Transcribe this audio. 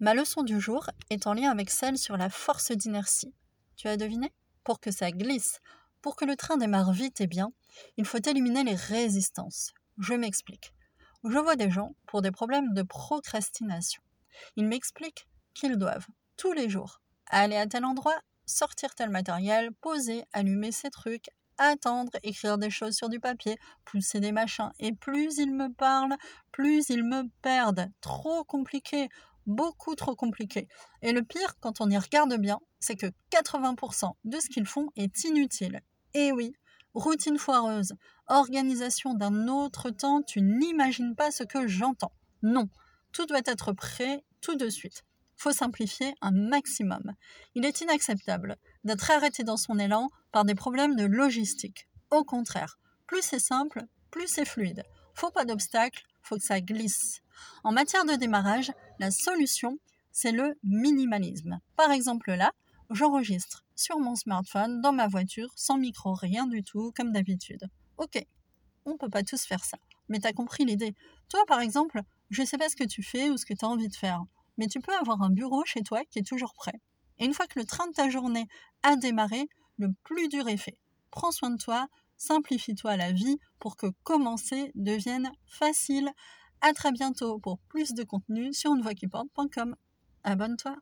Ma leçon du jour est en lien avec celle sur la force d'inertie. Tu as deviné? Pour que ça glisse, pour que le train démarre vite et bien, il faut éliminer les résistances. Je m'explique. Je vois des gens pour des problèmes de procrastination. Ils m'expliquent qu'ils doivent, tous les jours, aller à tel endroit, sortir tel matériel, poser, allumer ces trucs, attendre, écrire des choses sur du papier, pousser des machins. Et plus ils me parlent, plus ils me perdent. Trop compliqué beaucoup trop compliqué. Et le pire, quand on y regarde bien, c'est que 80% de ce qu'ils font est inutile. Et oui, routine foireuse, organisation d'un autre temps, tu n'imagines pas ce que j'entends. Non, tout doit être prêt tout de suite. Faut simplifier un maximum. Il est inacceptable d'être arrêté dans son élan par des problèmes de logistique. Au contraire, plus c'est simple, plus c'est fluide. Faut pas d'obstacles, faut que ça glisse. En matière de démarrage, la solution, c'est le minimalisme. Par exemple là, j'enregistre sur mon smartphone, dans ma voiture, sans micro, rien du tout, comme d'habitude. Ok, on ne peut pas tous faire ça, mais tu as compris l'idée. Toi, par exemple, je ne sais pas ce que tu fais ou ce que tu as envie de faire, mais tu peux avoir un bureau chez toi qui est toujours prêt. Et une fois que le train de ta journée a démarré, le plus dur est fait. Prends soin de toi, simplifie-toi la vie pour que commencer devienne facile. À très bientôt pour plus de contenu sur porte.com. Abonne-toi.